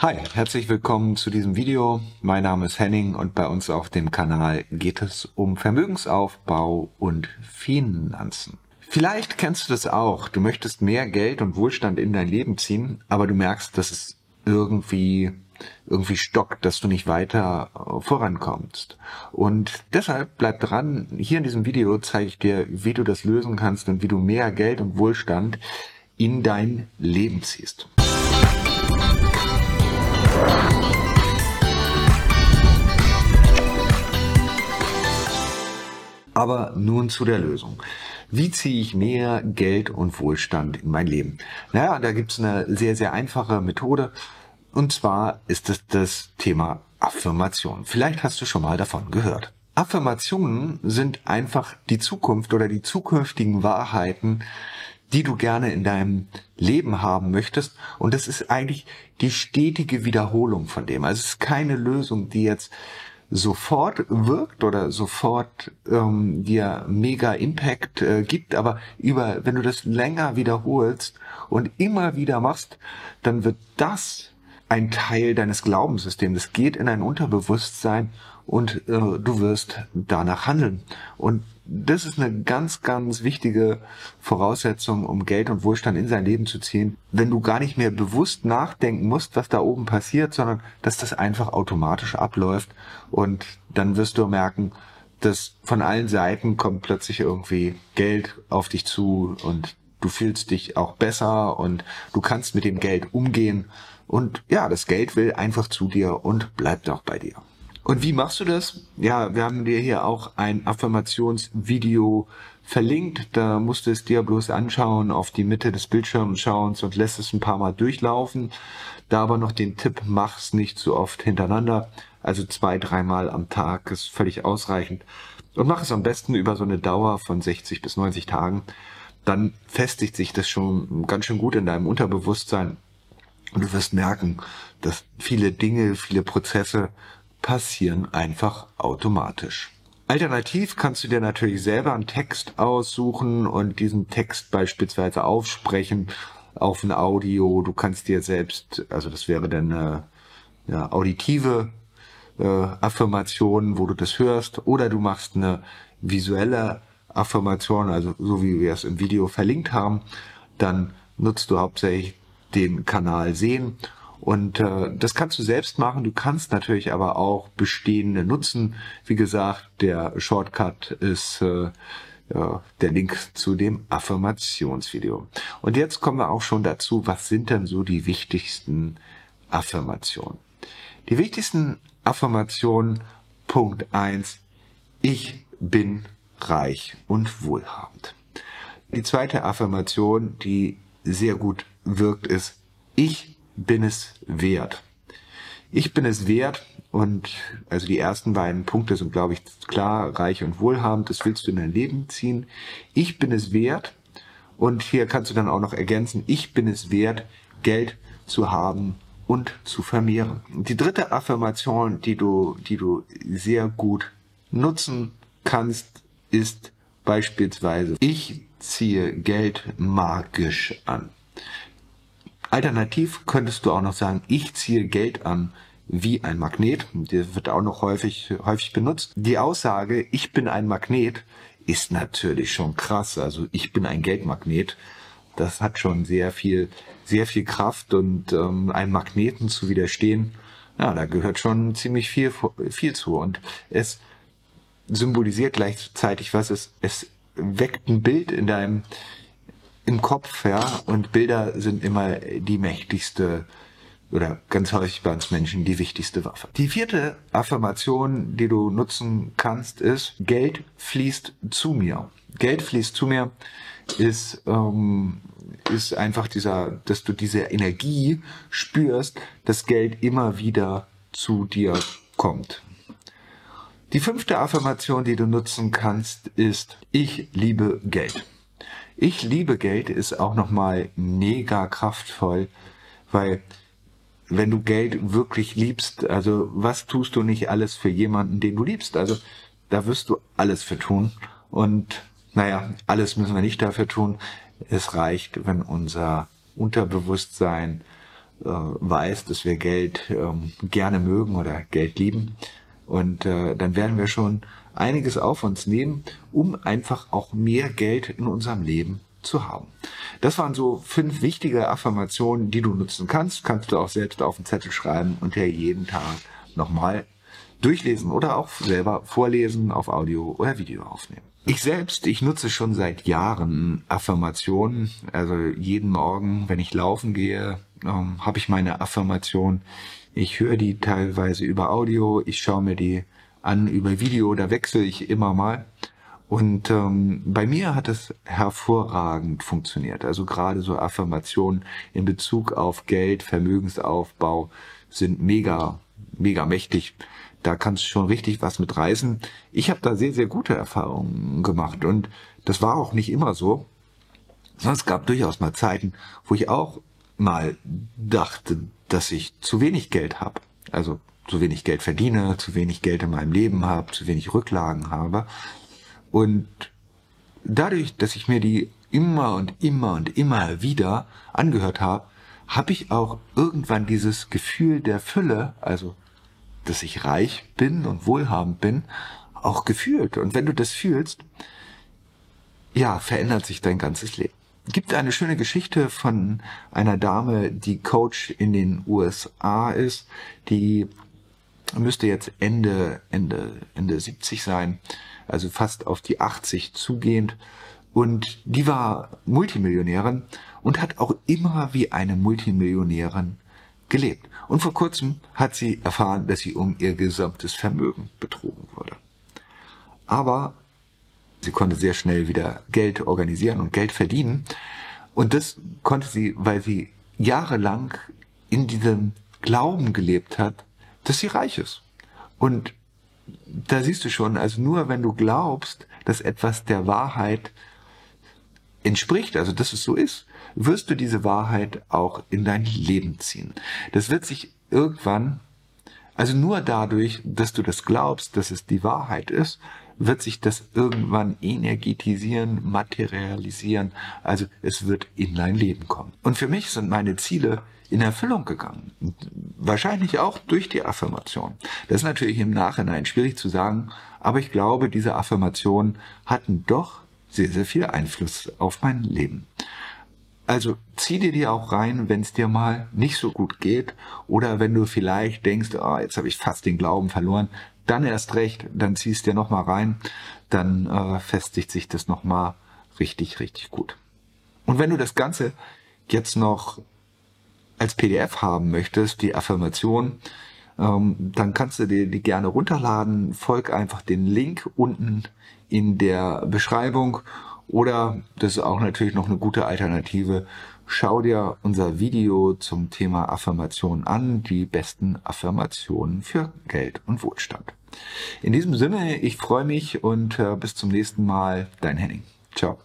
Hi, herzlich willkommen zu diesem Video. Mein Name ist Henning und bei uns auf dem Kanal geht es um Vermögensaufbau und Finanzen. Vielleicht kennst du das auch. Du möchtest mehr Geld und Wohlstand in dein Leben ziehen, aber du merkst, dass es irgendwie irgendwie stockt, dass du nicht weiter vorankommst. Und deshalb bleib dran. Hier in diesem Video zeige ich dir, wie du das lösen kannst und wie du mehr Geld und Wohlstand in dein Leben ziehst. Aber nun zu der Lösung. Wie ziehe ich mehr Geld und Wohlstand in mein Leben? Naja, da gibt's eine sehr, sehr einfache Methode. Und zwar ist es das Thema Affirmation. Vielleicht hast du schon mal davon gehört. Affirmationen sind einfach die Zukunft oder die zukünftigen Wahrheiten, die du gerne in deinem Leben haben möchtest. Und das ist eigentlich die stetige Wiederholung von dem. Also es ist keine Lösung, die jetzt sofort wirkt oder sofort ähm, dir mega Impact äh, gibt, aber über, wenn du das länger wiederholst und immer wieder machst, dann wird das ein Teil deines Glaubenssystems. Es geht in dein Unterbewusstsein und äh, du wirst danach handeln. Und das ist eine ganz, ganz wichtige Voraussetzung, um Geld und Wohlstand in sein Leben zu ziehen. Wenn du gar nicht mehr bewusst nachdenken musst, was da oben passiert, sondern dass das einfach automatisch abläuft und dann wirst du merken, dass von allen Seiten kommt plötzlich irgendwie Geld auf dich zu und du fühlst dich auch besser und du kannst mit dem Geld umgehen und ja, das Geld will einfach zu dir und bleibt auch bei dir. Und wie machst du das? Ja, wir haben dir hier auch ein Affirmationsvideo verlinkt. Da musst du es dir bloß anschauen, auf die Mitte des Bildschirms schauen und lässt es ein paar Mal durchlaufen. Da aber noch den Tipp, mach's nicht zu oft hintereinander. Also zwei, dreimal am Tag ist völlig ausreichend. Und mach es am besten über so eine Dauer von 60 bis 90 Tagen. Dann festigt sich das schon ganz schön gut in deinem Unterbewusstsein. Und du wirst merken, dass viele Dinge, viele Prozesse passieren einfach automatisch. Alternativ kannst du dir natürlich selber einen Text aussuchen und diesen Text beispielsweise aufsprechen auf ein Audio. Du kannst dir selbst, also das wäre dann eine, eine auditive äh, Affirmation, wo du das hörst, oder du machst eine visuelle Affirmation, also so wie wir es im Video verlinkt haben, dann nutzt du hauptsächlich den Kanal sehen und äh, das kannst du selbst machen. Du kannst natürlich aber auch bestehende nutzen. Wie gesagt, der Shortcut ist äh, ja, der Link zu dem Affirmationsvideo. Und jetzt kommen wir auch schon dazu, was sind denn so die wichtigsten Affirmationen? Die wichtigsten Affirmationen, Punkt eins: ich bin reich und wohlhabend. Die zweite Affirmation, die sehr gut wirkt, ist, ich bin es wert. Ich bin es wert und also die ersten beiden Punkte sind, glaube ich, klar, reich und wohlhabend, das willst du in dein Leben ziehen. Ich bin es wert und hier kannst du dann auch noch ergänzen, ich bin es wert, Geld zu haben und zu vermehren. Die dritte Affirmation, die du, die du sehr gut nutzen kannst, ist beispielsweise, ich ziehe Geld magisch an. Alternativ könntest du auch noch sagen, ich ziehe Geld an wie ein Magnet. Der wird auch noch häufig, häufig benutzt. Die Aussage, ich bin ein Magnet, ist natürlich schon krass. Also ich bin ein Geldmagnet. Das hat schon sehr viel, sehr viel Kraft und ähm, einem Magneten zu widerstehen. Ja, da gehört schon ziemlich viel, viel zu. Und es symbolisiert gleichzeitig was. Es, es weckt ein Bild in deinem, im Kopf, ja, und Bilder sind immer die mächtigste oder ganz häufig bei uns Menschen die wichtigste Waffe. Die vierte Affirmation, die du nutzen kannst, ist Geld fließt zu mir. Geld fließt zu mir ist ähm, ist einfach dieser, dass du diese Energie spürst, dass Geld immer wieder zu dir kommt. Die fünfte Affirmation, die du nutzen kannst, ist ich liebe Geld. Ich liebe Geld ist auch nochmal mega kraftvoll, weil wenn du Geld wirklich liebst, also was tust du nicht alles für jemanden, den du liebst? Also da wirst du alles für tun. Und naja, alles müssen wir nicht dafür tun. Es reicht, wenn unser Unterbewusstsein äh, weiß, dass wir Geld ähm, gerne mögen oder Geld lieben. Und äh, dann werden wir schon einiges auf uns nehmen, um einfach auch mehr Geld in unserem Leben zu haben. Das waren so fünf wichtige Affirmationen, die du nutzen kannst. Kannst du auch selbst auf den Zettel schreiben und dir jeden Tag nochmal durchlesen oder auch selber vorlesen, auf Audio oder Video aufnehmen. Ich selbst, ich nutze schon seit Jahren Affirmationen. Also jeden Morgen, wenn ich laufen gehe, ähm, habe ich meine Affirmation. Ich höre die teilweise über Audio, ich schaue mir die an über Video, da wechsle ich immer mal. Und ähm, bei mir hat es hervorragend funktioniert. Also gerade so Affirmationen in Bezug auf Geld, Vermögensaufbau sind mega, mega mächtig. Da kannst du schon richtig was mit reißen. Ich habe da sehr, sehr gute Erfahrungen gemacht und das war auch nicht immer so. Es gab durchaus mal Zeiten, wo ich auch mal dachte, dass ich zu wenig Geld habe. Also zu wenig Geld verdiene, zu wenig Geld in meinem Leben habe, zu wenig Rücklagen habe. Und dadurch, dass ich mir die immer und immer und immer wieder angehört habe, habe ich auch irgendwann dieses Gefühl der Fülle, also dass ich reich bin und wohlhabend bin, auch gefühlt. Und wenn du das fühlst, ja, verändert sich dein ganzes Leben. Gibt eine schöne Geschichte von einer Dame, die Coach in den USA ist, die müsste jetzt Ende, Ende, Ende 70 sein, also fast auf die 80 zugehend. Und die war Multimillionärin und hat auch immer wie eine Multimillionärin gelebt. Und vor kurzem hat sie erfahren, dass sie um ihr gesamtes Vermögen betrogen wurde. Aber sie konnte sehr schnell wieder Geld organisieren und Geld verdienen. Und das konnte sie, weil sie jahrelang in diesem Glauben gelebt hat, dass sie reich ist. Und da siehst du schon, also nur wenn du glaubst, dass etwas der Wahrheit entspricht, also dass es so ist, wirst du diese Wahrheit auch in dein Leben ziehen. Das wird sich irgendwann, also nur dadurch, dass du das glaubst, dass es die Wahrheit ist, wird sich das irgendwann energetisieren, materialisieren. Also es wird in dein Leben kommen. Und für mich sind meine Ziele in Erfüllung gegangen. Wahrscheinlich auch durch die Affirmation. Das ist natürlich im Nachhinein schwierig zu sagen, aber ich glaube, diese Affirmationen hatten doch sehr, sehr viel Einfluss auf mein Leben. Also zieh dir die auch rein, wenn es dir mal nicht so gut geht oder wenn du vielleicht denkst, oh, jetzt habe ich fast den Glauben verloren, dann erst recht, dann ziehst dir noch mal rein, dann äh, festigt sich das noch mal richtig, richtig gut. Und wenn du das Ganze jetzt noch als PDF haben möchtest, die Affirmation, ähm, dann kannst du dir die gerne runterladen. Folg einfach den Link unten in der Beschreibung oder das ist auch natürlich noch eine gute Alternative. Schau dir unser Video zum Thema Affirmation an, die besten Affirmationen für Geld und Wohlstand. In diesem Sinne, ich freue mich und äh, bis zum nächsten Mal, dein Henning. Ciao.